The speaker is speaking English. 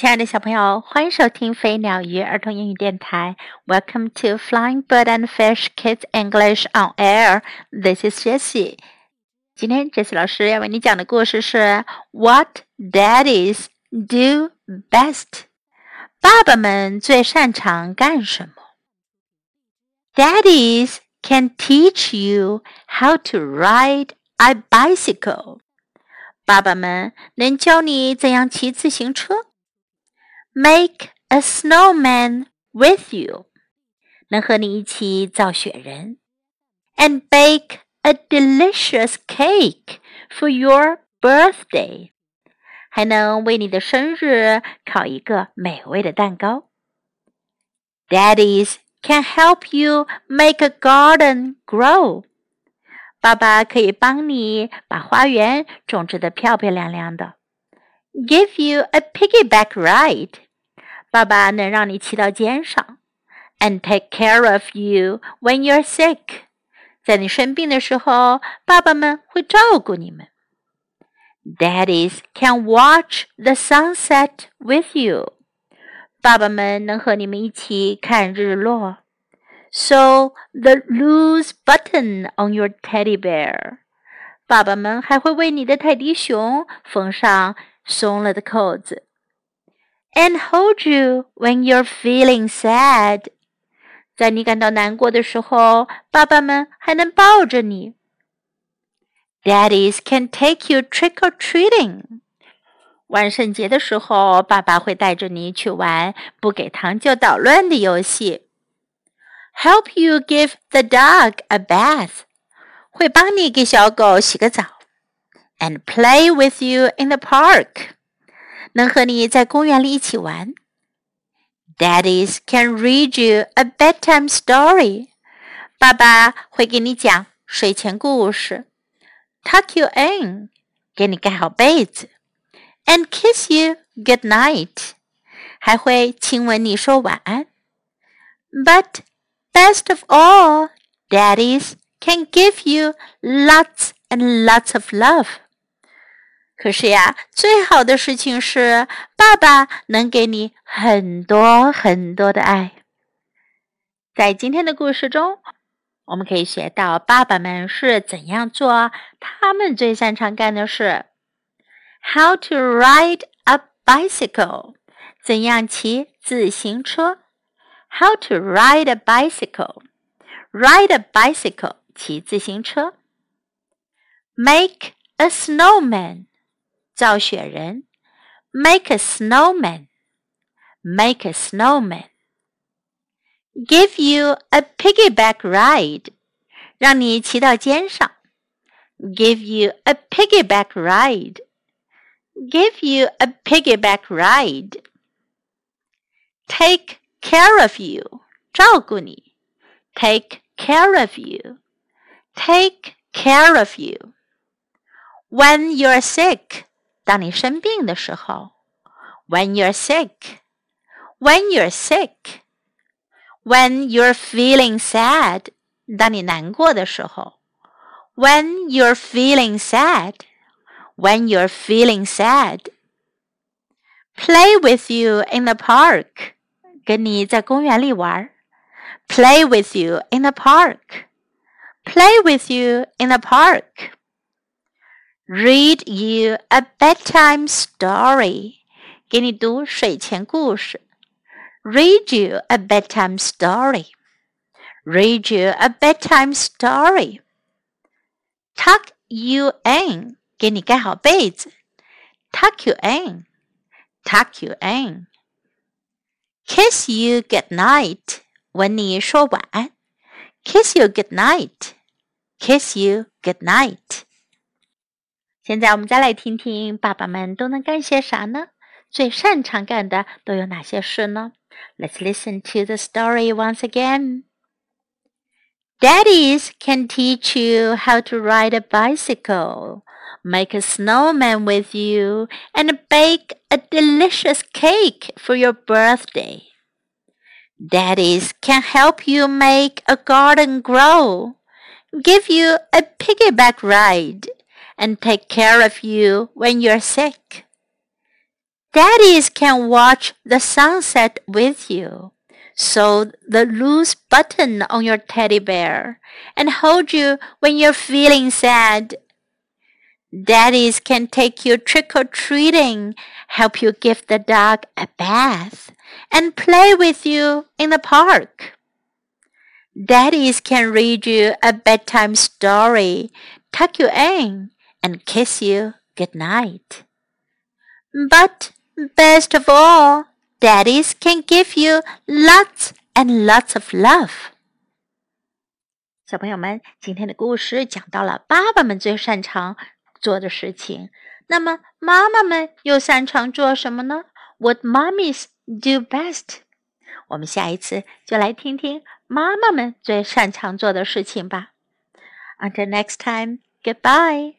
亲爱的小朋友，欢迎收听飞鸟鱼儿童英语电台。Welcome to Flying Bird and Fish Kids English on Air. This is Jessie. 今天 Jessie 老师要为你讲的故事是 What Daddies Do Best。爸爸们最擅长干什么？Daddies can teach you how to ride a bicycle. 爸爸们能教你怎样骑自行车。Make a snowman with you，能和你一起造雪人，and bake a delicious cake for your birthday，还能为你的生日烤一个美味的蛋糕。Daddies can help you make a garden grow，爸爸可以帮你把花园种植的漂漂亮亮的。 give you a piggyback ride. ride，爸爸能让你骑到肩上，and take care of you when you're sick，在你生病的时候，爸爸们会照顾你们。Daddies can watch the sunset with you，爸爸们能和你们一起看日落。Sew the loose button on your teddy bear，爸爸们还会为你的泰迪熊缝上。松了的扣子，and hold you when you're feeling sad。在你感到难过的时候，爸爸们还能抱着你。Daddies can take you trick or treating。万圣节的时候，爸爸会带着你去玩不给糖就捣乱的游戏。Help you give the dog a bath，会帮你给小狗洗个澡。 and play with you in the park. 能和你在公园里一起玩。Daddies can read you a bedtime story. 爸爸会给你讲睡前故事，tuck you in，给你盖好被子，and kiss you good night，还会亲吻你说晚安。But best of all, daddies can give you lots and lots of love. 可是呀，最好的事情是爸爸能给你很多很多的爱。在今天的故事中，我们可以学到爸爸们是怎样做他们最擅长干的事：How to ride a bicycle，怎样骑自行车；How to ride a bicycle，ride a bicycle，骑自行车；Make a snowman。造雪人，make a snowman, make a snowman. Give you a piggyback ride，让你骑到肩上。Give you a piggyback ride. Give you a piggyback ride. Take care of you，照顾你。Take care of you. Take care of you. When you're sick, 当你生病的时候，when you're sick，when you're sick，when you're feeling sad，当你难过的时候，when you're feeling sad，when you're feeling sad，play with you in the park，跟你在公园里玩，play with you in the park，play with you in the park。 Read you a bedtime story，给你读睡前故事。Read you a bedtime story. Read you a bedtime story. Tuck you in，给你盖好被子。Tuck you in. Tuck you in. Kiss you good night，吻你说晚安。Kiss you good night. Kiss you good night. 现在我们再来听听爸爸们都能干些啥呢？最擅长干的都有哪些事呢？Let's listen to the story once again. Daddies can teach you how to ride a bicycle, make a snowman with you, and bake a delicious cake for your birthday. Daddies can help you make a garden grow, give you a piggyback ride, and take care of you when you're sick. Daddies can watch the sunset with you. Sew the loose button on your teddy bear and hold you when you're feeling sad. Daddies can take you trick or treating, help you give the dog a bath, and play with you in the park. Daddies can read you a bedtime story, tuck you in, and kiss you good night. But Best of all, daddies can give you lots and lots of love. 小朋友们，今天的故事讲到了爸爸们最擅长做的事情。那么，妈妈们又擅长做什么呢？What mummies do best？我们下一次就来听听妈妈们最擅长做的事情吧。Until next time, goodbye.